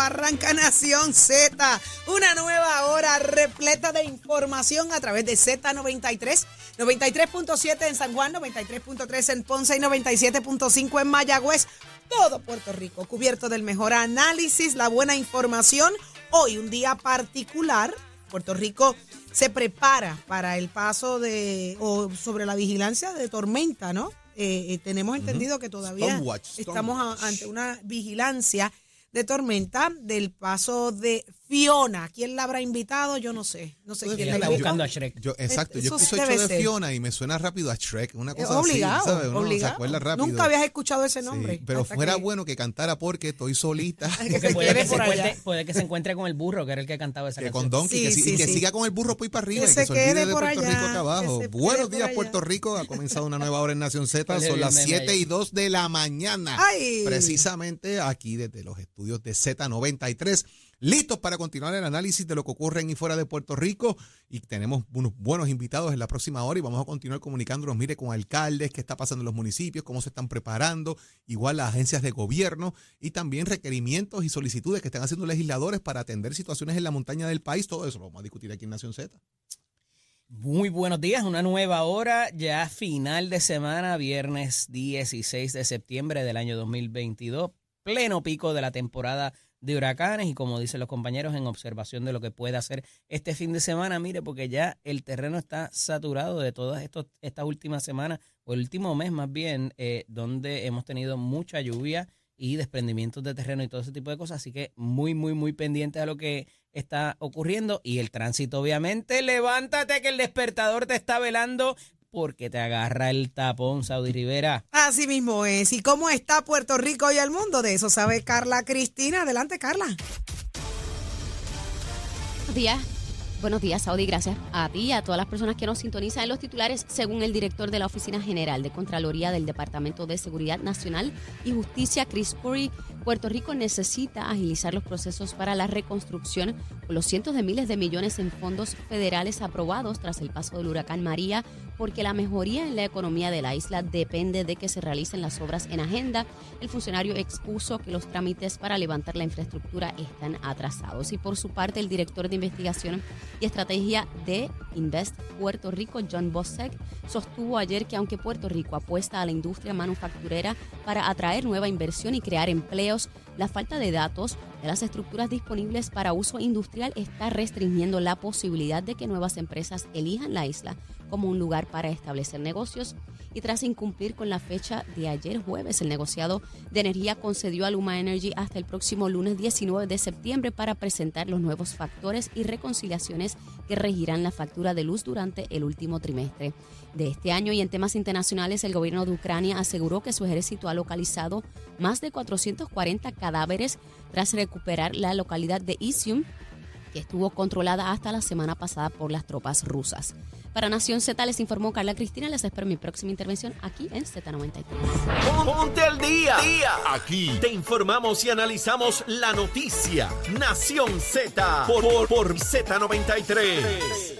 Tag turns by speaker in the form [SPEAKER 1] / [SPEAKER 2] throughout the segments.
[SPEAKER 1] arranca Nación Z, una nueva hora repleta de información a través de Z93, 93.7 en San Juan, 93.3 en Ponce y 97.5 en Mayagüez. Todo Puerto Rico cubierto del mejor análisis, la buena información. Hoy un día particular, Puerto Rico se prepara para el paso de, o sobre la vigilancia de tormenta, ¿no? Eh, eh, tenemos entendido que todavía estamos ante una vigilancia de tormenta del paso de Fiona. ¿Quién la habrá invitado? Yo no sé. No sé quién la
[SPEAKER 2] está buscando a Shrek.
[SPEAKER 3] Yo, exacto, yo escucho de Fiona y me suena rápido a Shrek. Una cosa obligado, así, ¿sabes? Uno obligado. se acuerda rápido.
[SPEAKER 1] Nunca habías escuchado ese nombre.
[SPEAKER 3] Sí, pero fuera bueno que cantara porque estoy solita.
[SPEAKER 2] que puede, que se encuentre, puede, que se encuentre, con el burro, que era el que cantaba esa
[SPEAKER 3] que
[SPEAKER 2] canción.
[SPEAKER 3] Con Donkey, que, sí, y que siga con el burro por ahí para arriba. Que y que se, olvide de Puerto Rico acá abajo. Buenos días, Puerto Rico. Ha comenzado una nueva hora en Nación Z. Son las 7 y 2 de la mañana. Precisamente aquí desde los estudios de Z93 listos para continuar el análisis de lo que ocurre en y fuera de Puerto Rico. Y tenemos unos buenos invitados en la próxima hora y vamos a continuar comunicándonos, mire, con alcaldes, qué está pasando en los municipios, cómo se están preparando, igual las agencias de gobierno y también requerimientos y solicitudes que están haciendo legisladores para atender situaciones en la montaña del país. Todo eso lo vamos a discutir aquí en Nación Z.
[SPEAKER 2] Muy buenos días, una nueva hora, ya final de semana, viernes 16 de septiembre del año 2022, pleno pico de la temporada de huracanes y como dicen los compañeros en observación de lo que puede hacer este fin de semana, mire, porque ya el terreno está saturado de todas estos, estas últimas semanas o el último mes más bien, eh, donde hemos tenido mucha lluvia y desprendimientos de terreno y todo ese tipo de cosas, así que muy, muy, muy pendiente a lo que está ocurriendo. Y el tránsito obviamente, levántate que el despertador te está velando porque te agarra el tapón, Saudi Rivera.
[SPEAKER 1] Así mismo es. ¿Y cómo está Puerto Rico y el mundo? De eso sabe Carla Cristina. Adelante, Carla.
[SPEAKER 4] Buenos días. Buenos días, Saudi. Gracias a ti y a todas las personas que nos sintonizan en los titulares. Según el director de la Oficina General de Contraloría del Departamento de Seguridad Nacional y Justicia, Chris Curry, Puerto Rico necesita agilizar los procesos para la reconstrucción con los cientos de miles de millones en fondos federales aprobados tras el paso del huracán María, porque la mejoría en la economía de la isla depende de que se realicen las obras en agenda. El funcionario expuso que los trámites para levantar la infraestructura están atrasados. Y por su parte, el director de investigación y estrategia de Invest Puerto Rico, John Bosek, sostuvo ayer que aunque Puerto Rico apuesta a la industria manufacturera para atraer nueva inversión y crear empleos, la falta de datos de las estructuras disponibles para uso industrial está restringiendo la posibilidad de que nuevas empresas elijan la isla como un lugar para establecer negocios y tras incumplir con la fecha de ayer jueves, el negociado de energía concedió a Luma Energy hasta el próximo lunes 19 de septiembre para presentar los nuevos factores y reconciliaciones que regirán la factura de luz durante el último trimestre de este año. Y en temas internacionales, el gobierno de Ucrania aseguró que su ejército ha localizado más de 440 cadáveres tras recuperar la localidad de Isium, que estuvo controlada hasta la semana pasada por las tropas rusas. Para Nación Z les informó Carla Cristina. Les espero mi próxima intervención aquí en Z93.
[SPEAKER 5] Ponte al día. Aquí te informamos y analizamos la noticia. Nación Z por, por, Z93.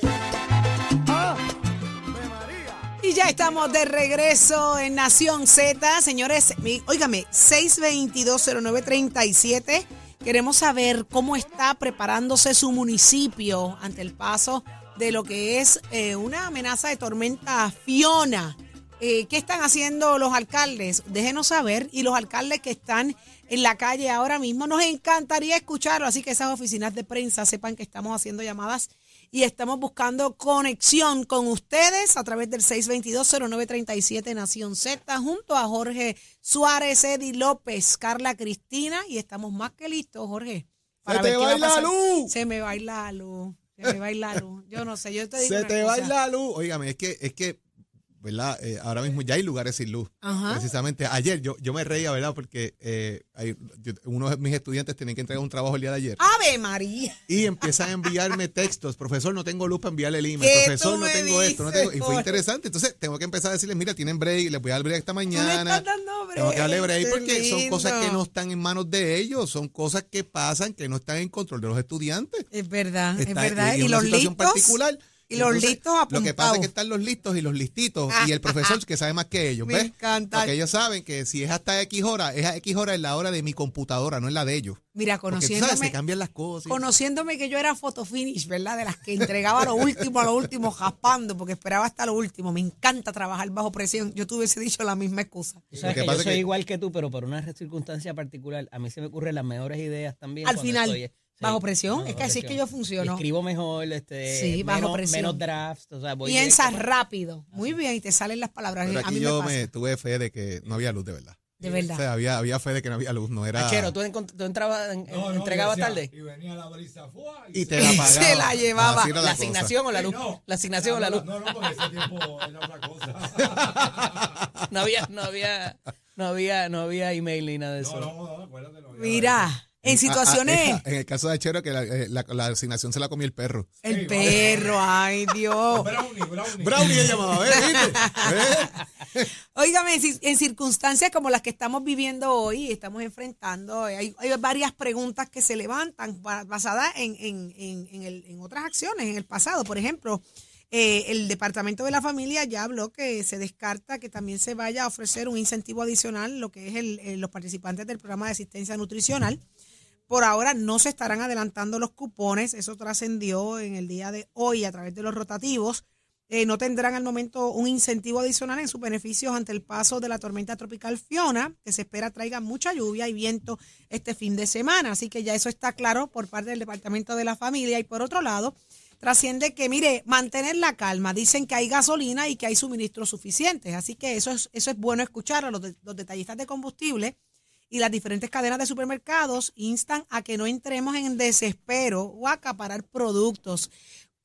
[SPEAKER 1] Y ya estamos de regreso en Nación Z. Señores, óigame, 6220937. Queremos saber cómo está preparándose su municipio ante el paso de lo que es eh, una amenaza de tormenta Fiona. Eh, ¿Qué están haciendo los alcaldes? Déjenos saber. Y los alcaldes que están en la calle ahora mismo, nos encantaría escucharlo. Así que esas oficinas de prensa sepan que estamos haciendo llamadas y estamos buscando conexión con ustedes a través del 622-0937 Nación Z junto a Jorge Suárez, Eddie López, Carla Cristina y estamos más que listos, Jorge.
[SPEAKER 3] Se te va la luz.
[SPEAKER 1] Se me va la luz. Se me va la luz. Yo no sé, yo te digo
[SPEAKER 3] Se te va la luz. Óigame, es que, es que ¿verdad? Eh, ahora mismo ya hay lugares sin luz. Precisamente ayer yo, yo me reía, ¿verdad? Porque eh, hay, uno de mis estudiantes tienen que entregar un trabajo el día de ayer.
[SPEAKER 1] ¡Ave María!
[SPEAKER 3] Y empiezan a enviarme textos. Profesor, no tengo luz para enviarle el email. Profesor, no tengo esto. No tengo... Y fue interesante. Entonces tengo que empezar a decirles, mira, tienen break, les voy a dar break esta mañana. Tengo que darle break porque son cosas que no están en manos de ellos. Son cosas que pasan que no están en control de los estudiantes.
[SPEAKER 1] Es verdad, es verdad. y, los listos?
[SPEAKER 3] particular
[SPEAKER 1] Y, los listos apuntados.
[SPEAKER 3] Lo que pasa es que están los listos y los listitos y el profesor que sabe más que ellos.
[SPEAKER 1] Me encanta.
[SPEAKER 3] Porque ellos saben que si es hasta X hora, es a X hora en la hora de mi computadora, no es la de ellos.
[SPEAKER 1] Mira, conociéndome.
[SPEAKER 3] Porque, se cambian las cosas.
[SPEAKER 1] Conociéndome que yo era fotofinish, ¿verdad? De las que entregaba lo último a lo último, jaspando, porque esperaba hasta lo último. Me encanta trabajar bajo presión. Yo tuviese dicho la misma excusa.
[SPEAKER 2] O sea, que yo soy igual que tú, pero por una circunstancia particular, a mí se me ocurren las mejores ideas también.
[SPEAKER 1] Al final. Bajo presión, es que así es que yo funciono.
[SPEAKER 2] Escribo mejor, este, sí, bajo menos, presión. menos drafts. O sea,
[SPEAKER 1] Piensas rápido. Muy bien, y te salen las palabras.
[SPEAKER 3] Pero aquí yo me tuve fe de que no había luz de verdad.
[SPEAKER 1] De verdad.
[SPEAKER 3] O sea, había, había fe de que no había luz, no era.
[SPEAKER 2] Achero, tú, tú entrabas, entregabas tarde.
[SPEAKER 6] Y venía la brisa
[SPEAKER 3] y, y, te la pagaba.
[SPEAKER 1] Se la llevaba.
[SPEAKER 2] La, la asignación o la luz. la asignación o la luz.
[SPEAKER 6] No, no, porque ese tiempo era otra cosa.
[SPEAKER 2] no había, no había, no había, no había email ni nada de eso.
[SPEAKER 6] No, no, no, acuérdate.
[SPEAKER 1] Mira. En situaciones.
[SPEAKER 3] en el caso de Chero, que eh, la, la, asignación se la comió el perro.
[SPEAKER 1] El perro, ay Dios.
[SPEAKER 6] Brownie, brownie.
[SPEAKER 3] Brownie llamaba, ¿eh?
[SPEAKER 1] Óigame, en, circunstancias como las que estamos viviendo hoy, estamos enfrentando, hay, hay varias preguntas que se levantan basadas en, en, en, el, en otras acciones en el pasado. Por ejemplo, eh, el Departamento de la Familia ya habló que se descarta que también se vaya a ofrecer un incentivo adicional, lo que es el, los participantes del programa de asistencia nutricional. Por ahora no se estarán adelantando los cupones, eso trascendió en el día de hoy a través de los rotativos. Eh, no tendrán al momento un incentivo adicional en sus beneficios ante el paso de la tormenta tropical Fiona, que se espera traiga mucha lluvia y viento este fin de semana. Así que ya eso está claro por parte del Departamento de la Familia. Y por otro lado, trasciende que, mire, mantener la calma. Dicen que hay gasolina y que hay suministros suficientes. Así que eso es, eso es bueno escuchar a los, los detallistas de combustible y las diferentes cadenas de supermercados instan a que no entremos en desespero o a acaparar productos.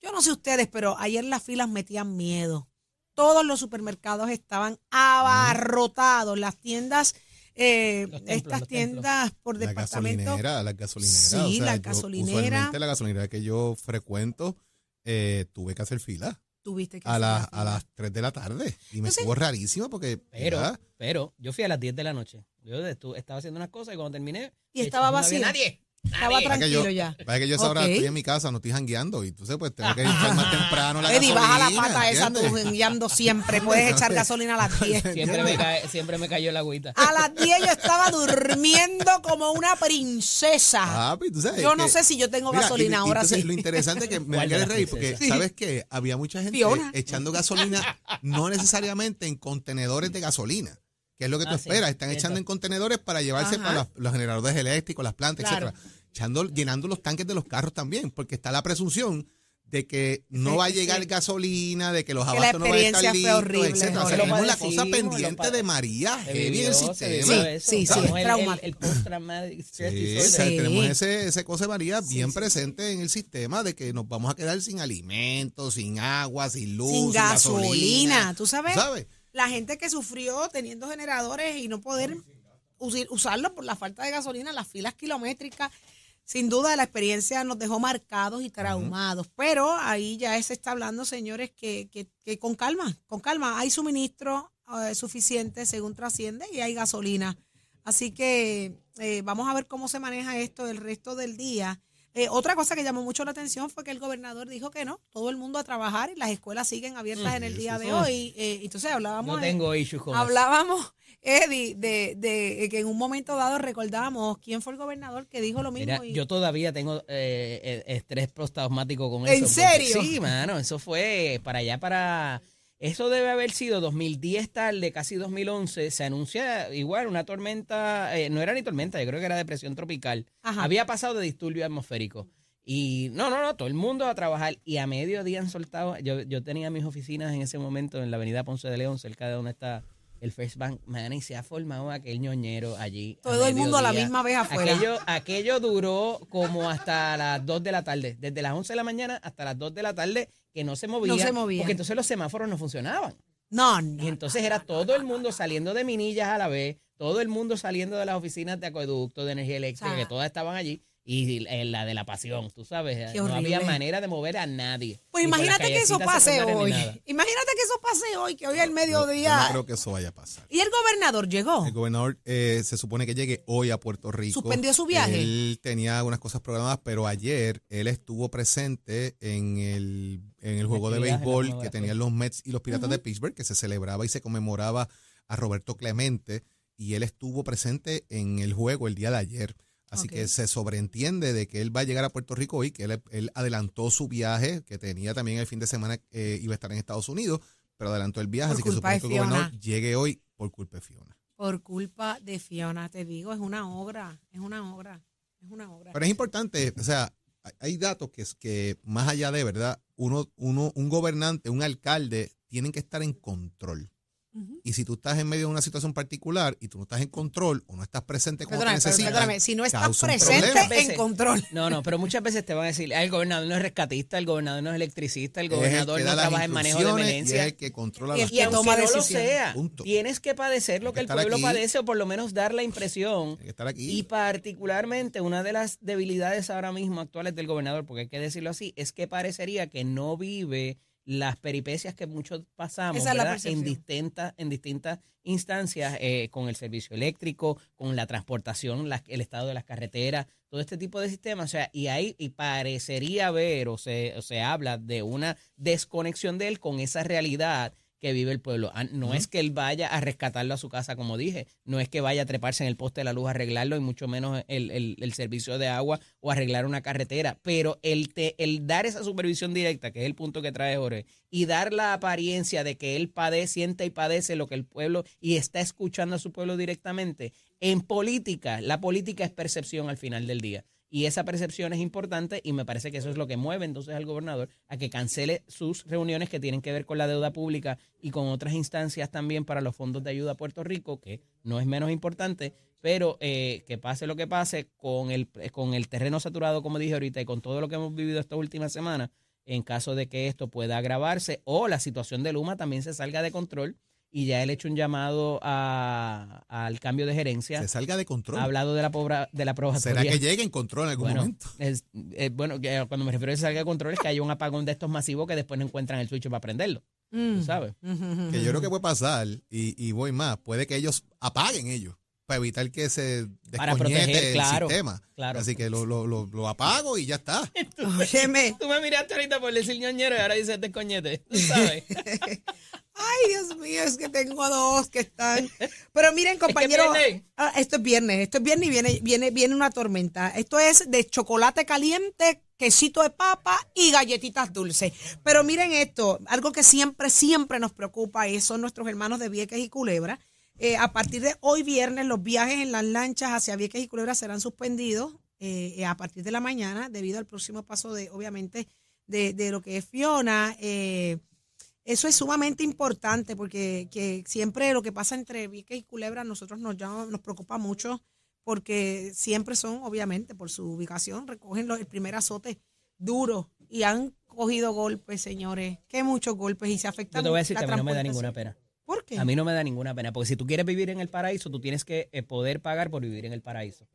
[SPEAKER 1] Yo no sé ustedes, pero ayer las filas metían miedo. Todos los supermercados estaban abarrotados, las tiendas eh, estas tiendas por departamento.
[SPEAKER 3] Las gasolineras,
[SPEAKER 1] Sí, la gasolinera.
[SPEAKER 3] la gasolinera que yo frecuento, eh, tuve que hacer fila
[SPEAKER 1] tuviste que
[SPEAKER 3] a, a las 3 de la tarde. Y me estuvo rarísimo porque.
[SPEAKER 2] Pero, pero yo fui a las 10 de la noche. Yo estaba haciendo unas cosas y cuando terminé.
[SPEAKER 1] Y estaba vacío.
[SPEAKER 2] No había nadie.
[SPEAKER 1] Estaba tranquilo ya.
[SPEAKER 3] Para que yo ahora estoy en mi casa, no estoy jangueando. Y entonces, pues tengo que echar más temprano la
[SPEAKER 1] Eddie, baja la pata esa tú jangueando siempre. Puedes echar gasolina a las 10.
[SPEAKER 2] Siempre me, cae, siempre me cayó la agüita.
[SPEAKER 1] A las 10 yo estaba durmiendo como una princesa.
[SPEAKER 3] Ah, pues, tú sabes
[SPEAKER 1] yo no sé si yo tengo gasolina ahora sí.
[SPEAKER 3] Lo interesante es que me quedé reír porque, ¿sabes qué? Había mucha gente echando gasolina, no necesariamente en contenedores de gasolina que es lo que tú ah, esperas. Están echando en contenedores para llevarse para los, generadores eléctricos, las plantas, etcétera. Echando, llenando los tanques de los carros también, porque está la presunción de que no va a llegar gasolina, de que los abastos no van a estar listos, etcétera. O sea, tenemos la cosa pendiente de María, heavy el sistema.
[SPEAKER 1] Sí, sí, sí,
[SPEAKER 2] el, el, el post-traumatic
[SPEAKER 3] stress Tenemos ese, ese cosa de María bien presente en el sistema de que nos vamos a quedar sin alimentos, sin agua, sin luz, sin, gasolina.
[SPEAKER 1] ¿Tú sabes? ¿Sabes? la gente que sufrió teniendo generadores y no poder usarlos por la falta de gasolina, las filas kilométricas. Sin duda la experiencia nos dejó marcados y traumados, pero ahí ya se está hablando, señores, que, que, con calma, con calma, hay suministro eh, suficiente según trasciende y hay gasolina. Así que eh, vamos a ver cómo se maneja esto el resto del día. Eh, otra cosa que llamó mucho la atención fue que el gobernador dijo que no, todo el mundo a trabajar y las escuelas siguen abiertas en el día de hoy. Eh, entonces hablábamos.
[SPEAKER 2] No tengo con
[SPEAKER 1] Hablábamos, Eddie, de, de, que en un momento dado recordamos quién fue el gobernador que dijo lo mismo.
[SPEAKER 2] Yo todavía tengo eh, estrés postraumático con
[SPEAKER 1] eso.
[SPEAKER 2] ¿En
[SPEAKER 1] serio?
[SPEAKER 2] Sí, mano, eso fue para allá, para eso debe haber sido 2010 tarde, casi 2011. Se anuncia igual una tormenta, eh, no era ni tormenta, yo creo que era depresión tropical. Había pasado de disturbio atmosférico. Y no, no, no, todo el mundo a trabajar. Y a mediodía han soltado. Yo, yo tenía mis oficinas en ese momento en la avenida Ponce de León, cerca de donde está el First Bank, man, y se ha formado aquel ñoñero allí.
[SPEAKER 1] Todo el mundo a la misma vez afuera.
[SPEAKER 2] Aquello, aquello duró como hasta las 2 de la tarde, desde las 11 de la mañana hasta las 2 de la tarde, que no se movía.
[SPEAKER 1] No se movía.
[SPEAKER 2] Porque entonces los semáforos no funcionaban.
[SPEAKER 1] No, no.
[SPEAKER 2] Y entonces era todo el mundo saliendo de Minillas a la vez, todo el mundo saliendo de las oficinas de acueducto, de energía eléctrica, que todas estaban allí. Y la de la pasión, tú sabes. no había manera de mover a nadie.
[SPEAKER 1] Pues imagínate que eso pase hoy. Imagínate que eso pase hoy, que hoy es el mediodía.
[SPEAKER 3] No, creo que eso vaya a pasar.
[SPEAKER 1] ¿Y el gobernador llegó?
[SPEAKER 3] El gobernador eh, se supone que llegue hoy a Puerto Rico.
[SPEAKER 1] ¿Suspendió su viaje?
[SPEAKER 3] Él tenía algunas cosas programadas, pero ayer él estuvo presente en el, en el juego de béisbol que tenían los Mets y los Piratas de Pittsburgh, que se celebraba y se conmemoraba a Roberto Clemente, y él estuvo presente en el juego el día de ayer. Así que se sobreentiende de que él va a llegar a Puerto Rico hoy, que él, adelantó su viaje, que tenía también el fin de semana, eh, iba a estar en Estados Unidos, pero adelantó el viaje, así que supone que el gobernador llegue hoy por culpa de Fiona.
[SPEAKER 1] Por culpa de Fiona, te digo, es una obra, es una obra, es una obra.
[SPEAKER 3] Pero es importante, o sea, hay datos que, es que más allá de verdad, uno, uno, un gobernante, un alcalde, tienen que estar en control. Y si tú estás en medio de una situación particular y tú no estás en control o no estás presente te
[SPEAKER 1] Perdóname, si no estás presente en control.
[SPEAKER 2] No, no, pero muchas veces te van a decir, el gobernador no es rescatista, el gobernador no es electricista, el gobernador no trabaja en manejo de emergencia. Y
[SPEAKER 3] es el que controla
[SPEAKER 2] y las
[SPEAKER 3] que
[SPEAKER 2] toma no lo sea, tienes que padecer lo que, el pueblo padece o por lo menos dar la impresión.
[SPEAKER 3] estar aquí.
[SPEAKER 2] Y particularmente una de las debilidades ahora mismo actuales del gobernador, porque hay que decirlo así, es que parecería que no vive las peripecias que muchos pasamos en distintas en distintas instancias eh, con el servicio eléctrico, con la transportación, el estado de las carreteras, todo este tipo de sistemas, o sea, y ahí y parecería ver o se, o se habla de una desconexión de él con esa realidad que vive el pueblo. Ah, no es que él vaya a rescatarlo a su casa, como dije, no es que vaya a treparse en el poste de la luz a arreglarlo y mucho menos el, servicio de agua o arreglar una carretera, pero el, te, el dar esa supervisión directa, que es el punto que trae Jorge, y dar la apariencia de que él padece, siente y padece lo que el pueblo y está escuchando a su pueblo directamente, en política, la política es percepción al final del día. Y esa percepción es importante y me parece que eso es lo que mueve entonces al gobernador a que cancele sus reuniones que tienen que ver con la deuda pública y con otras instancias también para los fondos de ayuda a Puerto Rico, que no es menos importante, pero eh, que pase lo que pase con el, con el terreno saturado, como dije ahorita, y con todo lo que hemos vivido esta última semana, en caso de que esto pueda agravarse o la situación de Luma también se salga de control y ya él ha hecho un llamado al cambio de gerencia.
[SPEAKER 3] Se salga de control.
[SPEAKER 2] Ha hablado de la, pobra, de la probatoria.
[SPEAKER 3] ¿Será que llegue en control en algún momento?
[SPEAKER 2] Es, eh, bueno, cuando me refiero a que se salga de control es que haya un apagón de estos masivos que después no encuentran el switch para prenderlo. Mm. ¿Sabes?
[SPEAKER 3] Que yo creo que puede pasar, y, voy más, puede que ellos apaguen ellos para evitar que se desconecte el sistema. Así que lo, lo, lo, apago y ya está.
[SPEAKER 2] tú, tú, me miraste ahorita por decir ñoñero y ahora dices descoñete. ¿Tú sabes?
[SPEAKER 1] Ay, Dios mío, es que tengo dos que están. Pero miren, compañeros. Ah, esto es viernes, esto es viernes y viene, viene, viene una tormenta. Esto es de chocolate caliente, quesito de papa y galletitas dulces. Pero miren esto, algo que siempre, siempre nos preocupa y son nuestros hermanos de Vieques y Culebra. Eh, a partir de hoy viernes, los viajes en las lanchas hacia Vieques y Culebra serán suspendidos eh, a partir de la mañana debido al próximo paso de, obviamente, de, de lo que es Fiona. Eh, eso es sumamente importante porque que siempre lo que pasa entre Vieques y Culebra nosotros nos, llama, nos preocupa mucho porque siempre son, obviamente, por su ubicación, recogen los, el primer azote duro y han cogido golpes, señores, que muchos golpes y se afectan.
[SPEAKER 2] Yo te voy a decir que a mí no me da ninguna pena.
[SPEAKER 1] ¿Por qué?
[SPEAKER 2] A mí no me da ninguna pena, porque si tú quieres vivir en el paraíso, tú tienes que eh, poder pagar por vivir en el paraíso.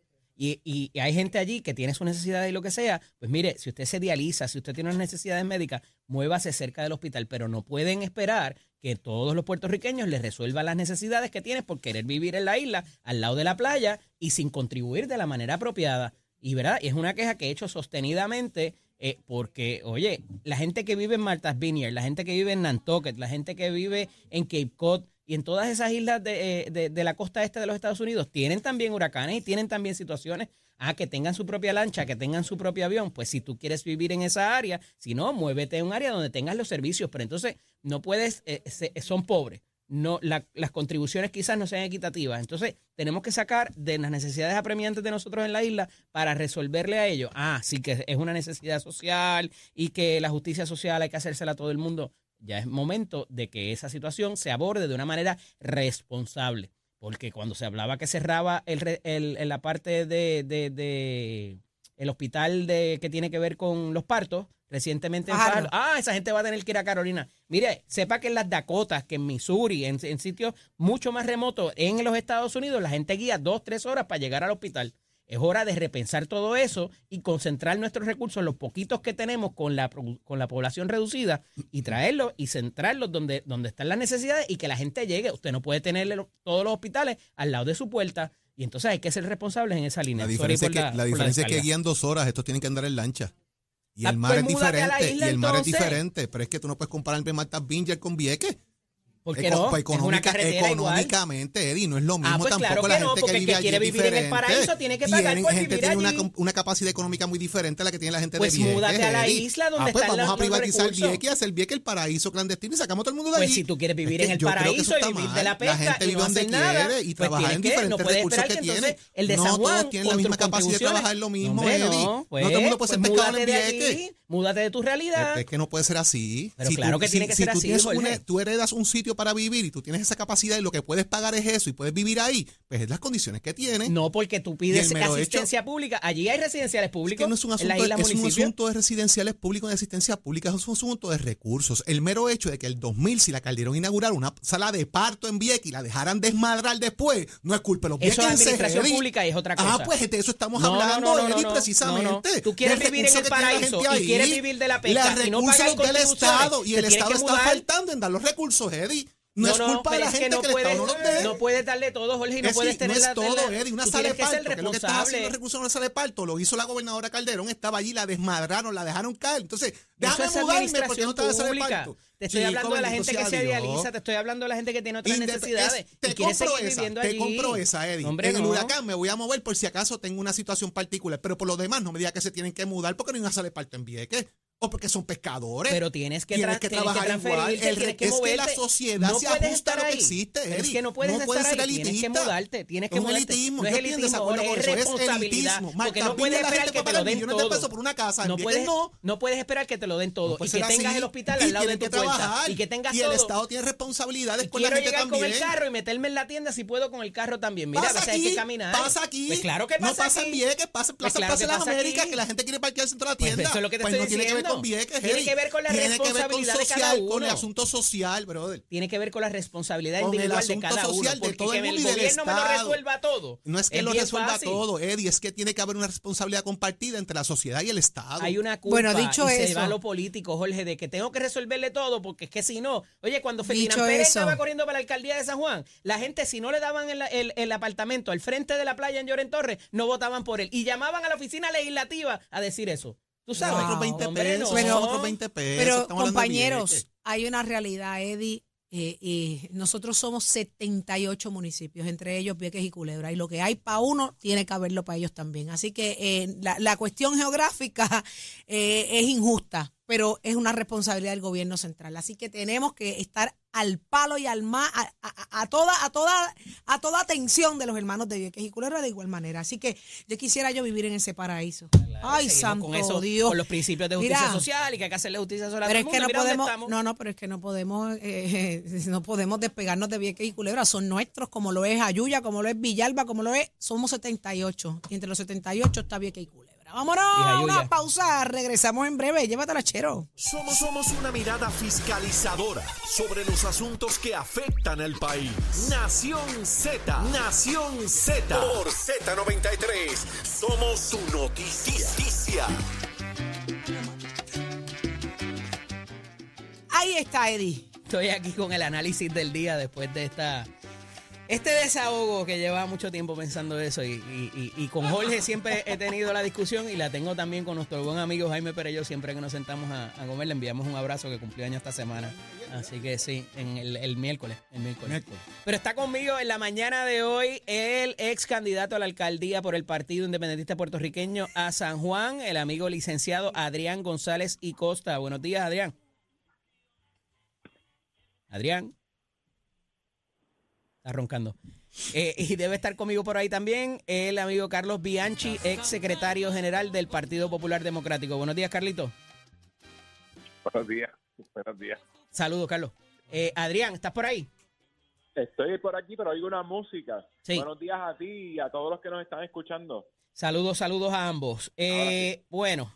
[SPEAKER 2] Y, hay gente allí que tiene sus necesidades y lo que sea, pues mire, si usted se dializa, si usted tiene unas necesidades médicas, muévase cerca del hospital, pero no pueden esperar que todos los puertorriqueños les resuelvan las necesidades que tienen por querer vivir en la isla, al lado de la playa y sin contribuir de la manera apropiada. Y verdad, y es una queja que he hecho sostenidamente eh, porque, oye, la gente que vive en Martha's Vineyard, la gente que vive en Nantucket, la gente que vive en Cape Cod, y en todas esas islas eh, de, la costa este de los Estados Unidos tienen también huracanes y tienen también situaciones a que tengan su propia lancha, que tengan su propio avión. Pues si tú quieres vivir en esa área, si no, muévete a un área donde tengas los servicios. Pero entonces no puedes, eh, son pobres. No, las contribuciones quizás no sean equitativas. Entonces, tenemos que sacar de las necesidades apremiantes de nosotros en la isla para resolverle a ellos. Ah, sí que es una necesidad social y que la justicia social hay que hacérsela a todo el mundo ya es momento de que esa situación se aborde de una manera responsable. Porque cuando se hablaba que cerraba el, el, la parte de, de, el hospital de, que tiene que ver con los partos, recientemente en ah, esa gente va a tener que ir a Carolina. Mire, sepa que en las Dakotas, que en Missouri, en, en sitios mucho más remotos en los Estados Unidos, la gente guía dos, tres horas para llegar al hospital. Es hora de repensar todo eso y concentrar nuestros recursos, los poquitos que tenemos con la, con la población reducida, y traerlos y centrarlos donde, donde están las necesidades y que la gente llegue. Usted no puede tener todos los hospitales al lado de su puerta. Y entonces hay que ser responsables en esa línea.
[SPEAKER 3] La diferencia, es que, la, diferencia es que guían dos horas, estos tienen que andar en lancha. Y el ah, mar pues es diferente, y el mar es diferente, pero es que tú no puedes comparar el Marta Binger con Vieques.
[SPEAKER 2] ¿Por qué no?
[SPEAKER 3] Pues económica, económicamente, Eddie, no es lo mismo ah, pues tampoco la gente que vive allí quiere vivir en el paraíso
[SPEAKER 2] tiene que pagar
[SPEAKER 3] tiene,
[SPEAKER 2] por
[SPEAKER 3] gente
[SPEAKER 2] tiene
[SPEAKER 3] una, una, capacidad económica muy diferente a la que tiene la gente
[SPEAKER 2] pues
[SPEAKER 3] de Vieques.
[SPEAKER 2] Pues múdate a la isla donde
[SPEAKER 3] ah, pues
[SPEAKER 2] están
[SPEAKER 3] vamos a privatizar Vieques, hacer Vieques el paraíso clandestino y sacamos todo el mundo de allí.
[SPEAKER 2] Pues si tú quieres vivir en el paraíso y vivir de la pesca
[SPEAKER 3] la gente
[SPEAKER 2] vive
[SPEAKER 3] donde quiere y trabajar en diferentes recursos que tiene.
[SPEAKER 2] El de
[SPEAKER 3] no
[SPEAKER 2] todos
[SPEAKER 3] tienen la misma capacidad de trabajar lo mismo, Eddie. No todo el mundo puede ser pescador en Vieques.
[SPEAKER 2] Múdate de tu realidad.
[SPEAKER 3] Es que no puede ser así.
[SPEAKER 2] Pero claro que tiene que ser así.
[SPEAKER 3] Tú heredas un sitio para vivir y tú tienes esa capacidad y lo que puedes pagar es eso y puedes vivir ahí, pues es las condiciones que tienes.
[SPEAKER 2] No, porque tú pides asistencia pública. Allí hay residenciales públicos.
[SPEAKER 3] Es que no es un asunto, es un asunto de residenciales públicos de asistencia pública, es un asunto de recursos. El mero hecho de que el 2000, si la Calderón inaugurara una sala de parto en Vieques y la dejaran desmadrar después, no es culpa de los
[SPEAKER 2] Eso es administración pública y es otra cosa.
[SPEAKER 3] Ah, pues de eso estamos hablando, no, precisamente.
[SPEAKER 2] Tú quieres vivir en el paraíso y quieres vivir de la pesca y no pagar
[SPEAKER 3] del Estado y el Estado está faltando en dar los recursos, Eddie. No, es culpa de la gente que, no puedes, no
[SPEAKER 2] No puedes darle todo, Jorge, y no puedes tener
[SPEAKER 3] no es todo, Eddie. Una sala de parto, que, es lo que estaba haciendo el recurso una sala de parto, lo hizo la gobernadora Calderón, estaba allí, la desmadraron, la dejaron caer. Entonces, déjame mudarme porque no estaba en sala de parto.
[SPEAKER 2] Te estoy hablando de la gente que se idealiza, te estoy hablando de la gente que tiene otras necesidades te y seguir
[SPEAKER 3] esa, te
[SPEAKER 2] allí.
[SPEAKER 3] Te compro esa, Eddie. en el huracán me voy a mover por si acaso tengo una situación particular, pero por lo demás no me diga que se tienen que mudar porque no hay una sala de parto en Vieques o porque son pescadores.
[SPEAKER 2] Pero tienes que, tienes que trabajar igual. El, tienes que
[SPEAKER 3] es que la sociedad no se ajusta a lo que existe, Eddie.
[SPEAKER 2] Es que no puedes,
[SPEAKER 3] no
[SPEAKER 2] estar
[SPEAKER 3] ser
[SPEAKER 2] ahí. Tienes que mudarte. Tienes que
[SPEAKER 3] es un elitismo.
[SPEAKER 2] No es elitismo, es responsabilidad. Porque no puedes esperar que te lo den todo.
[SPEAKER 3] por una casa.
[SPEAKER 2] No puedes,
[SPEAKER 3] no.
[SPEAKER 2] no puedes esperar que te lo den todo. Y que tengas el hospital al lado de tu puerta. Y que tengas todo.
[SPEAKER 3] Y el Estado tiene responsabilidades con la
[SPEAKER 2] gente
[SPEAKER 3] también.
[SPEAKER 2] Quiero llegar con el carro y meterme en la tienda si puedo con el carro también. Mira, a veces hay que caminar.
[SPEAKER 3] Pasa aquí.
[SPEAKER 2] Pues claro que pasa
[SPEAKER 3] No pasa en Vieques, pasa en Plaza de las Américas, que la gente quiere parquearse dentro de la tienda.
[SPEAKER 2] Eso es lo que te estoy diciendo.
[SPEAKER 3] No tiene que ver con Vieques,
[SPEAKER 2] que ver con la responsabilidad de cada uno.
[SPEAKER 3] Con el asunto social, brother.
[SPEAKER 2] Tiene que ver con la responsabilidad individual de cada uno. Porque de todo el, mundo el gobierno me lo resuelva todo.
[SPEAKER 3] No es que lo resuelva todo, Eddie, es que tiene que haber una responsabilidad compartida entre la sociedad y el Estado.
[SPEAKER 2] Hay una culpa bueno, dicho y eso, se va a lo político, Jorge, de que tengo que resolverle todo, porque es que si no, oye, cuando Ferdinand Pérez estaba corriendo para la alcaldía de San Juan, la gente, si no le daban el, el, apartamento al frente de la playa en Lloren Torres, no votaban por él. Y llamaban a la oficina legislativa a decir eso. Tú sabes.
[SPEAKER 3] Wow, 20 pesos, pero, 20
[SPEAKER 1] pesos. Pero, compañeros, hay una realidad, Eddie. Eh, y nosotros somos 78 municipios, entre ellos Vieques y Culebra, y lo que hay para uno tiene que haberlo para ellos también. Así que eh, la, la, cuestión geográfica eh, es injusta, pero es una responsabilidad del gobierno central. Así que tenemos que estar al palo y al más, a, toda, a toda, a toda atención de los hermanos de Vieques y Culebra de igual manera. Así que yo quisiera yo vivir en ese paraíso. Ay, santo con eso, Dios.
[SPEAKER 2] Con los principios de justicia social y que hay que hacerle justicia social a
[SPEAKER 1] pero es que no podemos, no, no, pero es que no podemos, eh, no podemos despegarnos de Vieques y Culebra. Son nuestros, como lo es Ayuya, como lo es Villalba, como lo es, somos 78. Y entre los 78 está Vieques y Culebra. Vámonos a una pausa. Regresamos en breve. Llévatela, chero.
[SPEAKER 5] Somos, somos una mirada fiscalizadora sobre los asuntos que afectan al país. Nación Z. Nación Z. Por Z93. Somos su noticia.
[SPEAKER 1] Ahí está, Eddie.
[SPEAKER 2] Estoy aquí con el análisis del día después de esta este desahogo que lleva mucho tiempo pensando eso y, con Jorge siempre he tenido la discusión y la tengo también con nuestro buen amigo Jaime Perello siempre que nos sentamos a, comer le enviamos un abrazo que cumplió año esta semana. Así que sí, en el, miércoles, el miércoles. Pero está conmigo en la mañana de hoy el ex candidato a la alcaldía por el Partido Independentista Puertorriqueño a San Juan, el amigo licenciado Adrián González y Costa. Buenos días, Adrián. Adrián. Está roncando. Eh, y debe estar conmigo por ahí también el amigo Carlos Bianchi, ex secretario general del Partido Popular Democrático. Buenos días, Carlito.
[SPEAKER 7] Buenos días. Buenos días.
[SPEAKER 2] Saludos, Carlos. Eh, Adrián, ¿estás por ahí?
[SPEAKER 7] Estoy por aquí, pero oigo una música. Buenos días a ti y a todos los que nos están escuchando.
[SPEAKER 2] Saludos, saludos a ambos. Eh, bueno,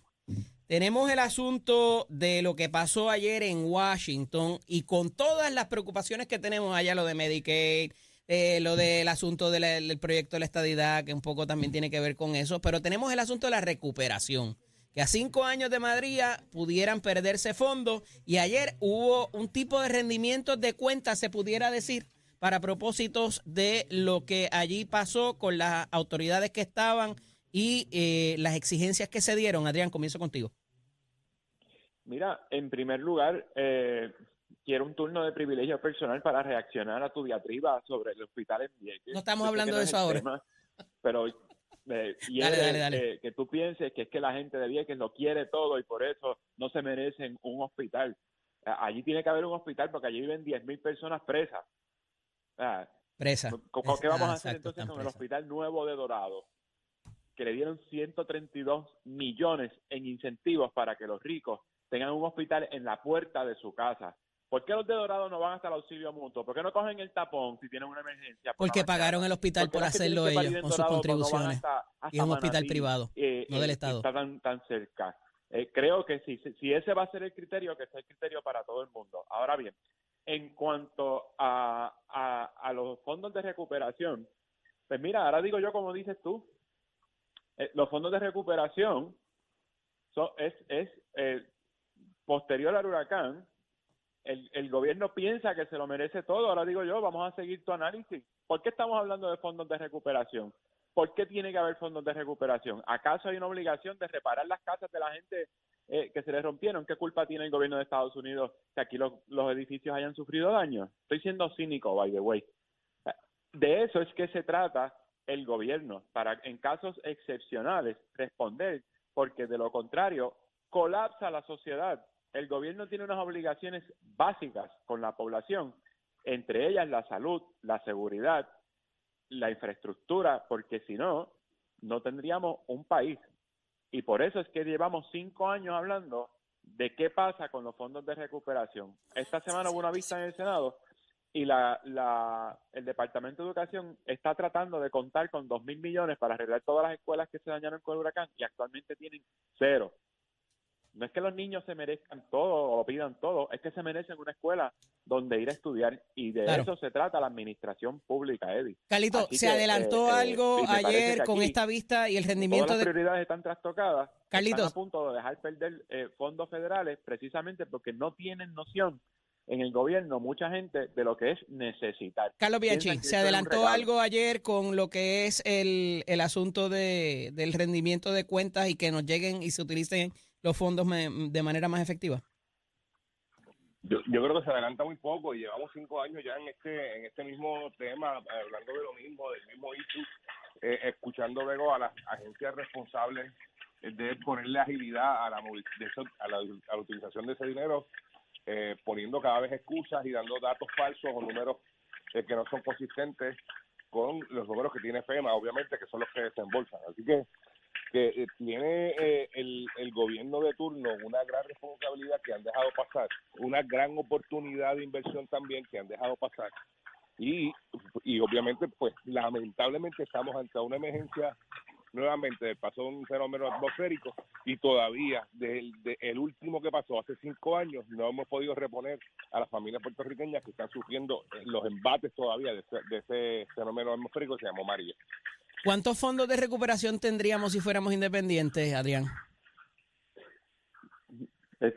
[SPEAKER 2] tenemos el asunto de lo que pasó ayer en Washington y con todas las preocupaciones que tenemos allá, lo de Medicaid, eh, lo del asunto del proyecto de la estadidad, que un poco también tiene que ver con eso, pero tenemos el asunto de la recuperación que a cinco años de Madrid pudieran perderse fondos y ayer hubo un tipo de rendimiento de cuentas, se pudiera decir, para propósitos de lo que allí pasó con las autoridades que estaban y eh, las exigencias que se dieron. Adrián, comienzo contigo.
[SPEAKER 7] Mira, en primer lugar, eh, quiero un turno de privilegio personal para reaccionar a tu diatriba sobre el hospital en Vieques.
[SPEAKER 2] No estamos hablando de eso ahora.
[SPEAKER 7] pero eh, quiere que tú pienses que es que la gente de Vieques lo quiere todo y por eso no se merecen un hospital. Allí tiene que haber un hospital porque allí viven 10.000 personas presas.
[SPEAKER 2] Presa.
[SPEAKER 7] ¿Qué vamos a hacer entonces con el hospital nuevo de Dorado? Que le dieron 132 millones en incentivos para que los ricos tengan un hospital en la puerta de su casa. ¿Por qué los de Dorado no van hasta el auxilio mutuo? ¿Por qué no cogen el tapón si tienen una emergencia?
[SPEAKER 2] Porque pagaron el hospital por hacerlo ellos con sus contribuciones. y es un hospital privado, eh, no del eh, Estado.
[SPEAKER 7] Está tan, tan cerca. Eh, creo que si, si ese va a ser el criterio, que sea el criterio para todo el mundo. Ahora bien, en cuanto a, a, los fondos de recuperación, pues mira, ahora digo yo como dices tú, los fondos de recuperación es, es posterior al huracán, el, el gobierno piensa que se lo merece todo. Ahora digo yo, vamos a seguir tu análisis. ¿Por qué estamos hablando de fondos de recuperación? ¿Por qué tiene que haber fondos de recuperación? ¿Acaso hay una obligación de reparar las casas de la gente eh, que se les rompieron? ¿Qué culpa tiene el gobierno de Estados Unidos que aquí los edificios hayan sufrido daño? Estoy siendo cínico, by the way. De eso es que se trata el gobierno, para en casos excepcionales responder, porque de lo contrario colapsa la sociedad el gobierno tiene unas obligaciones básicas con la población, entre ellas la salud, la seguridad, la infraestructura, porque si no, no tendríamos un país. Y por eso es que llevamos cinco años hablando de qué pasa con los fondos de recuperación. Esta semana hubo una vista en el Senado y la, la, el Departamento de Educación está tratando de contar con dos mil millones para arreglar todas las escuelas que se dañaron con el huracán y actualmente tienen cero. No es que los niños se merezcan todo o pidan todo, es que se merecen una escuela donde ir a estudiar y de eso se trata la administración pública, Eddie.
[SPEAKER 2] Calito, ¿se adelantó eh, eh, algo ayer con esta vista y el rendimiento
[SPEAKER 7] todas las prioridades están trastocadas. Carlitos. Están a punto de dejar perder eh, fondos federales precisamente porque no tienen noción en el gobierno mucha gente de lo que es necesitar.
[SPEAKER 2] Carlos Bianchi, ¿se adelantó algo ayer con lo que es el, el asunto de, del rendimiento de cuentas y que nos lleguen y se utilicen los fondos de manera más efectiva?
[SPEAKER 8] Yo, yo, creo que se adelanta muy poco y llevamos cinco años ya en este en este mismo tema, hablando de lo mismo, del mismo issue, eh, escuchando luego a las agencias responsables de ponerle agilidad a la, a la, utilización de ese dinero, eh, poniendo cada vez excusas y dando datos falsos o números eh, que no son consistentes con los números que tiene FEMA, obviamente, que son los que desembolsan. Así que eh, tiene eh, el, el gobierno de turno una gran responsabilidad que han dejado pasar, una gran oportunidad de inversión también que han dejado pasar. Y, y obviamente, pues lamentablemente estamos ante una emergencia nuevamente pasó un fenómeno atmosférico y todavía del de el último que pasó hace cinco años no hemos podido reponer a las familias puertorriqueñas que están sufriendo los embates todavía de ese, de ese fenómeno atmosférico que se llamó María.
[SPEAKER 2] ¿Cuántos fondos de recuperación tendríamos si fuéramos independientes, Adrián?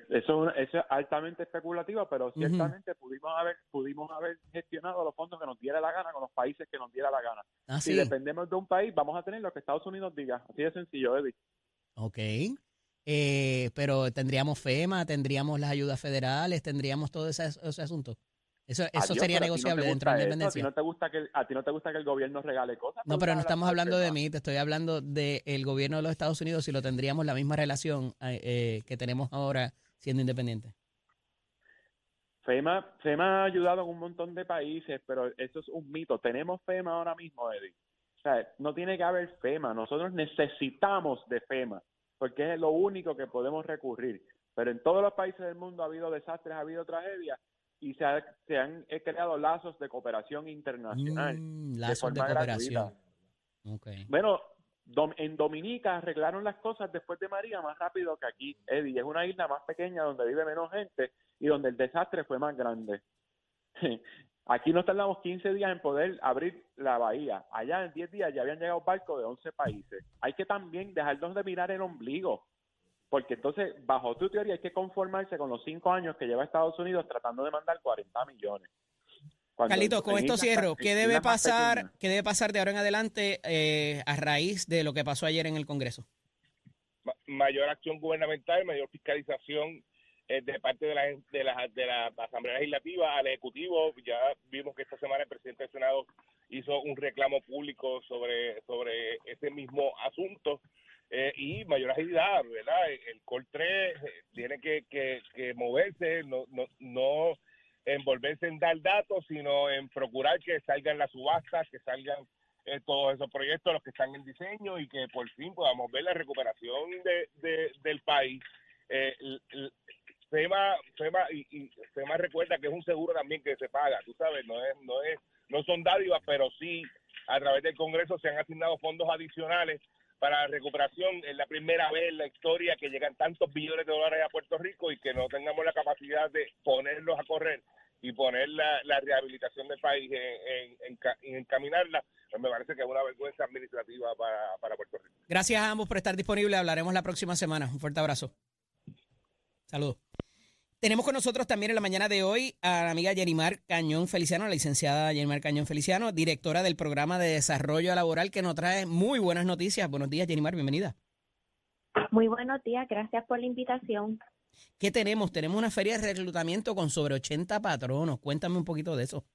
[SPEAKER 7] Eso, es altamente especulativo, pero ciertamente pudimos haber pudimos haber gestionado los fondos que nos diera la gana con los países que nos diera la gana. Ah, si dependemos de un país, vamos a tener lo que Estados Unidos diga. Así de sencillo, Eddie.
[SPEAKER 2] Ok. Eh, pero tendríamos FEMA, tendríamos las ayudas federales, tendríamos todo ese, ese asunto. Eso, eso sería negociable dentro de la independencia.
[SPEAKER 7] ¿A ti, no te gusta que el, ¿A ti no te gusta que el gobierno regale cosas?
[SPEAKER 2] No, pero no estamos hablando de mí, te estoy hablando del gobierno de los Estados Unidos si lo tendríamos la misma relación eh, eh, que tenemos ahora siendo independiente.
[SPEAKER 7] FEMA, FEMA ha ayudado en un montón de países, pero eso es un mito. Tenemos FEMA ahora mismo, Eddie. O sea, no tiene que haber FEMA. Nosotros necesitamos de FEMA, porque es lo único que podemos recurrir. Pero en todos los países del mundo ha habido desastres, ha habido tragedias, y se, han creado lazos de cooperación internacional.
[SPEAKER 2] Mm, lazos de, cooperación.
[SPEAKER 7] Bueno, en Dominica arreglaron las cosas después de María más rápido que aquí, Eddie. Es una isla más pequeña donde vive menos gente y donde el desastre fue más grande. Aquí nos tardamos 15 días en poder abrir la bahía. Allá en 10 días ya habían llegado barcos de 11 países. Hay que también dejarnos de mirar el ombligo, porque entonces, bajo tu teoría, hay que conformarse con los 5 años que lleva Estados Unidos tratando de mandar 40 millones.
[SPEAKER 2] Carlitos, con esto cierro. ¿Qué debe pasar, ¿Qué debe pasar de ahora en adelante eh, a raíz de lo que pasó ayer en el Congreso?
[SPEAKER 8] mayor acción gubernamental, mayor fiscalización eh, de parte de la, de, la, de la Asamblea Legislativa al Ejecutivo. Ya vimos que esta semana el presidente del Senado hizo un reclamo público sobre, sobre ese mismo asunto. Eh, y mayor agilidad, ¿verdad? El COL 3 eh, tiene que, que, que moverse, no, no, no envolverse en dar datos, sino en procurar que salgan las subastas, que salgan eh, todos esos proyectos, los que están en diseño y que por fin podamos ver la recuperación de, del país. Eh, FEMA, y, y, FEMA recuerda que es un seguro también que se paga, tú sabes, no es, no es, no son dádivas, pero sí a través del Congreso se han asignado fondos adicionales para la recuperación. Es la primera vez en la historia que llegan tantos billones de dólares a Puerto Rico y que no tengamos la capacidad de ponerlos a correr y poner la, rehabilitación del país en, en, en, encaminarla, pues me parece que es una vergüenza administrativa para, para Puerto Rico.
[SPEAKER 2] Gracias a ambos por estar disponibles. Hablaremos la próxima semana. Un fuerte abrazo. Saludos. Tenemos con nosotros también en la mañana de hoy a la amiga Yerimar Cañón Feliciano, la licenciada Yerimar Cañón Feliciano, directora del programa de desarrollo laboral que nos trae muy buenas noticias. Buenos días, Yerimar, bienvenida.
[SPEAKER 9] Muy buenos días, gracias por la invitación.
[SPEAKER 2] ¿Qué tenemos? Tenemos una feria de reclutamiento con sobre 80 patronos. Cuéntame un poquito de eso.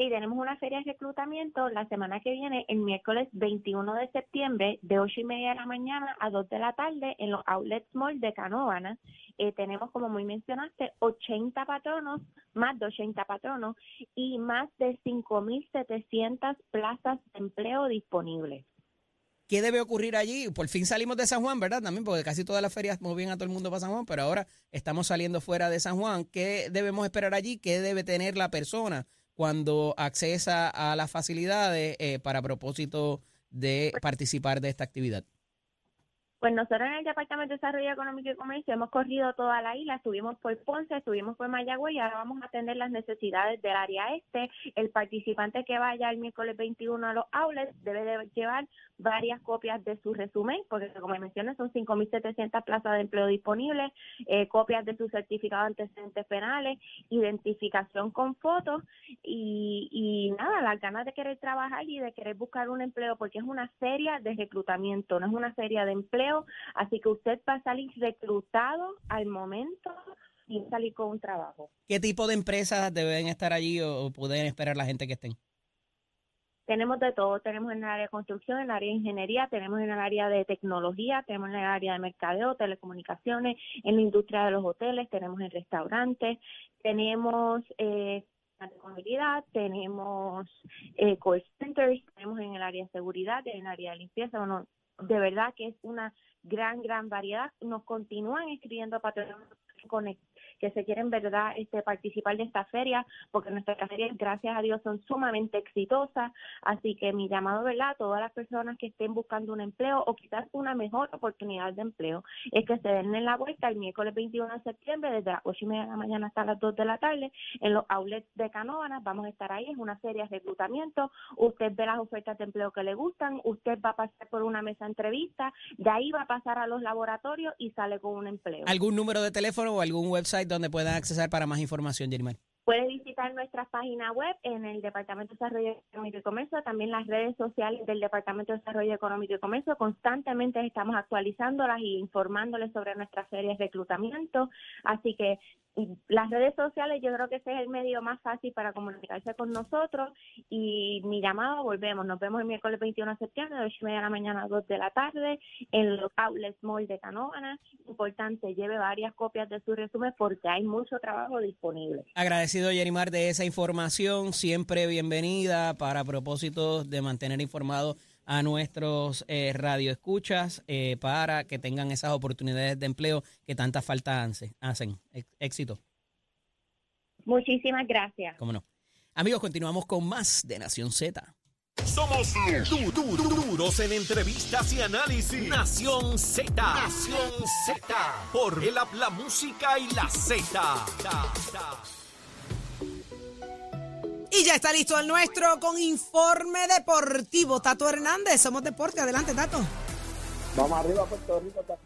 [SPEAKER 9] Sí, tenemos una feria de reclutamiento la semana que viene, el miércoles 21 de septiembre, de 8 y media de la mañana a 2 de la tarde, en los outlets mall de Canóvana. Eh, tenemos, como muy mencionaste, 80 patronos, más de 80 patronos y más de 5.700 plazas de empleo disponibles.
[SPEAKER 2] ¿Qué debe ocurrir allí? Por fin salimos de San Juan, ¿verdad? También porque casi todas las ferias movían a todo el mundo para San Juan, pero ahora estamos saliendo fuera de San Juan. ¿Qué debemos esperar allí? ¿Qué debe tener la persona cuando accesa a las facilidades eh, para propósito de participar de esta actividad?
[SPEAKER 9] Pues nosotros en el Departamento de Desarrollo Económico y Comercio hemos corrido toda la isla, estuvimos por Ponce, estuvimos por Mayagüez y ahora vamos a atender las necesidades del área este. El participante que vaya el miércoles 21 a los outlets debe de llevar varias copias de su resumen, porque como mencioné son 5.700 plazas de empleo disponibles, eh, copias de su certificado de antecedentes penales, identificación con fotos y, y nada, las ganas de querer trabajar y de querer buscar un empleo, porque es una feria de reclutamiento, no es una feria de empleo así que usted va a salir reclutado al momento y salir con un trabajo.
[SPEAKER 2] ¿Qué tipo de empresas deben estar allí o pueden esperar la gente que estén?
[SPEAKER 9] Tenemos de todo, tenemos en el área de construcción, en el área de ingeniería, tenemos en el área de tecnología, tenemos en el área de mercadeo, telecomunicaciones, en la industria de los hoteles, tenemos en restaurantes, tenemos eh, movilidad, tenemos eh, call centers, tenemos en el área de seguridad, en el área de limpieza, bueno, de verdad que es una gran, gran variedad. Nos continúan escribiendo patrones que se quieren, ¿verdad?, este, participar de esta feria, porque nuestras ferias, gracias a Dios, son sumamente exitosas. Así que mi llamado, ¿verdad?, a todas las personas que estén buscando un empleo o quizás una mejor oportunidad de empleo, es que se den en la vuelta el miércoles 21 de septiembre, desde las 8 y media de la mañana hasta las 2 de la tarde, en los outlets de Canóvanas. Vamos a estar ahí, es una serie de reclutamiento. Usted ve las ofertas de empleo que le gustan, usted va a pasar por una mesa de entrevista, de ahí va a pasar a los laboratorios y sale con un empleo.
[SPEAKER 2] ¿Algún número de teléfono o algún website donde puedan acceder para más información, Jermar?
[SPEAKER 9] Puedes visitar nuestra página web en el Departamento de Desarrollo Económico y Comercio, también las redes sociales del Departamento de Desarrollo Económico y Comercio. Constantemente estamos actualizándolas y informándoles sobre nuestras series de reclutamiento. Así que las redes sociales yo creo que ese es el medio más fácil para comunicarse con nosotros. Y mi llamado volvemos, nos vemos el miércoles 21 de septiembre de 8 y media de la mañana a 2 de la tarde en los outlets mall de Canóvana, importante, lleve varias copias de su resumen porque hay mucho trabajo disponible.
[SPEAKER 2] Agradecido Yerimar de esa información, siempre bienvenida para propósitos de mantener informado a nuestros eh, radioescuchas eh, para que tengan esas oportunidades de empleo que tanta falta hacen. Éxito.
[SPEAKER 9] Muchísimas gracias.
[SPEAKER 2] Cómo no. Amigos, continuamos con más de Nación Z.
[SPEAKER 5] Somos du duros en entrevistas y análisis. Nación Z. Nación Z. Por el la música y la Z.
[SPEAKER 1] Y ya está listo el nuestro con informe deportivo. Tato Hernández, somos deporte. Adelante, Tato.
[SPEAKER 10] Vamos arriba, Puerto Rico, está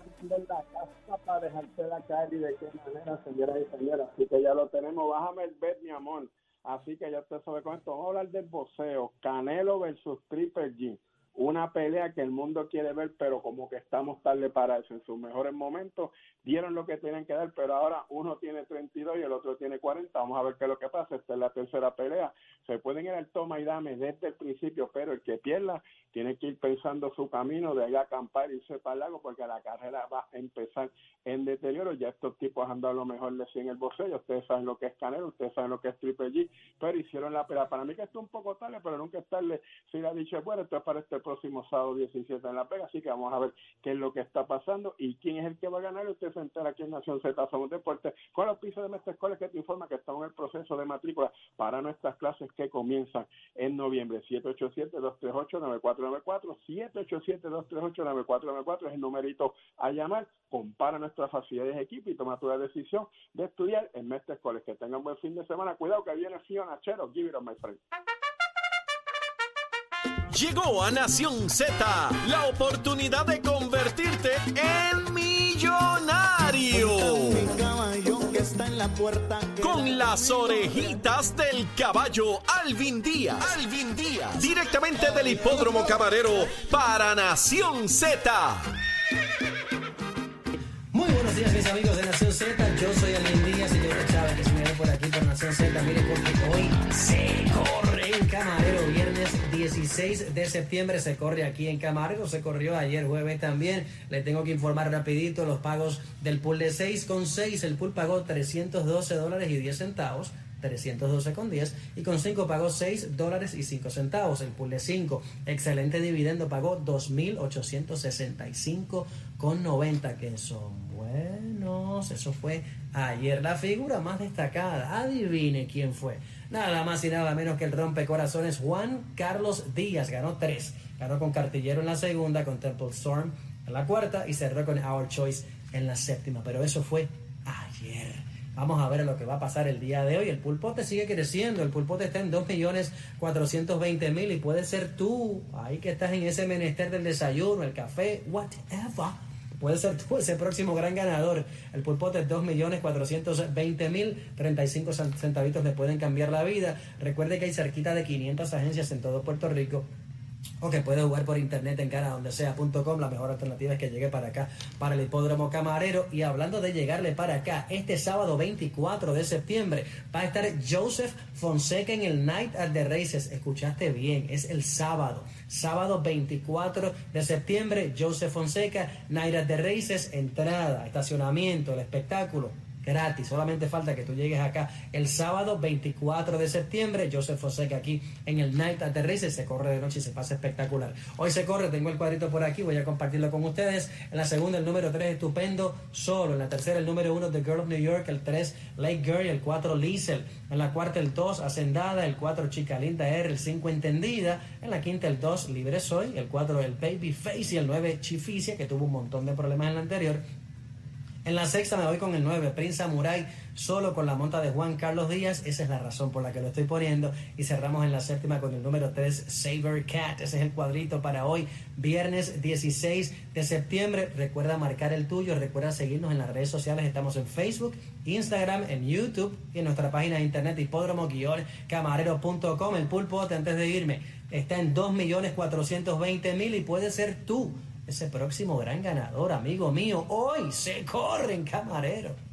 [SPEAKER 10] la casa para dejarte la calle y de qué manera, señoras y señores. Así que ya lo tenemos. Bájame el bet, mi amor. Así que ya usted sabe con esto. Vamos a hablar del boxeo. Canelo versus Triple G una pelea que el mundo quiere ver, pero como que estamos tarde para eso. En sus mejores momentos dieron lo que tienen que dar, pero ahora uno tiene 32 y el otro tiene 40. Vamos a ver qué es lo que pasa. Esta es la tercera pelea. Se pueden ir al toma y dame desde el principio, pero el que pierda tiene que ir pensando su camino de allá acampar y irse para el lago, porque la carrera va a empezar en deterioro. Ya estos tipos han dado lo mejor de sí en el boxeo. Ustedes saben lo que es Canelo, ustedes saben lo que es Triple G, pero hicieron la pelea. Para mí que esto es un poco tarde, pero nunca es tarde. Si le ha dicho, bueno, esto es para este próximo sábado 17 en La Vega, así que vamos a ver qué es lo que está pasando y quién es el que va a ganar. Usted aquí en Nación Z Somos Deportes con los pisos de Mestre Escuela que te informa que estamos en el proceso de matrícula para nuestras clases que comienzan en noviembre. 787-238-9494, 787-238-9494 es el numerito a llamar. Compara nuestras facilidades de equipo y toma tu decisión de estudiar en Mestre Escuela. Que tengan buen fin de semana. Cuidado que viene Fiona Chero. Give it up, my friend.
[SPEAKER 5] Llegó a Nación Z la oportunidad de convertirte en millonario. Con las orejitas del caballo Alvin Díaz. Alvin Díaz. Directamente del hipódromo camarero para Nación Z.
[SPEAKER 11] Muy buenos días mis amigos de Nación Z, yo soy Alvin Díaz y yo Chávez que se me por aquí por Nación Z, mire porque hoy se corre en Camarero, viernes 16 de septiembre se corre aquí en Camargo, se corrió ayer jueves también. Le tengo que informar rapidito los pagos del pool de 6 con 6. El pool pagó 312 dólares y 10 centavos. 312 con 10 y con 5 pagó 6 dólares y 5 centavos. El pool de 5, excelente dividendo, pagó 2.865 con 90 que son buenos. Eso fue ayer. La figura más destacada, adivine quién fue. Nada más y nada menos que el rompecorazones Juan Carlos Díaz. Ganó tres. Ganó con Cartillero en la segunda, con Temple Storm en la cuarta y cerró con Our Choice en la séptima. Pero eso fue ayer. Vamos a ver lo que va a pasar el día de hoy. El pulpote sigue creciendo. El pulpote está en 2.420.000 y puede ser tú, ahí que estás en ese menester del desayuno, el café, whatever puede ser tú ese próximo gran ganador. El pulpote 2.420.000, 35 centavitos le pueden cambiar la vida. Recuerde que hay cerquita de 500 agencias en todo Puerto Rico o que puede jugar por internet en ganadondesea.com. La mejor alternativa es que llegue para acá, para el hipódromo camarero. Y hablando de llegarle para acá, este sábado 24 de septiembre va a estar Joseph Fonseca en el Night at the Races. Escuchaste bien, es el sábado. Sábado 24 de septiembre, Joseph Fonseca, Night at the Races, entrada, estacionamiento, el espectáculo gratis. Solamente falta que tú llegues acá el sábado 24 de septiembre. Joseph Fonseca aquí en el Night Aterrice. Se corre de noche y se pasa espectacular. Hoy se corre, tengo el cuadrito por aquí, voy a compartirlo con ustedes. En la segunda, el número 3, estupendo, solo. En la tercera, el número 1, The Girl of New York. El 3, Lake Girl. El 4, Liesel. En la cuarta, el 2, Hacendada. El 4, Chica Linda R. El 5, Entendida. En la quinta, el 2, Libre Soy. El 4, el Baby Face. Y el 9, Chificia, que tuvo un montón de problemas en la anterior. En la sexta me voy con el 9, Prince Samurai, solo con la monta de Juan Carlos Díaz. Esa es la razón por la que lo estoy poniendo. Y cerramos en la séptima con el número 3, Saber Cat. Ese es el cuadrito para hoy, viernes 16 de septiembre. Recuerda marcar el tuyo, recuerda seguirnos en las redes sociales. Estamos en Facebook, Instagram, en YouTube y en nuestra página de internet hipódromo-camarero.com. El pulpote, antes de irme, está en 2.420.000 y puede ser tú ese próximo gran ganador, amigo mío. Hoy se corre en camarero.